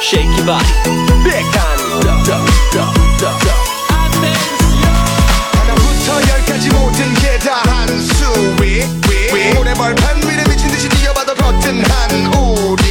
Shake your body Big 하나부터 열까지 모든 게 다 한수 위, 위. 모래벌판 위를 미친 듯이 뛰어받아 버튼 한 우리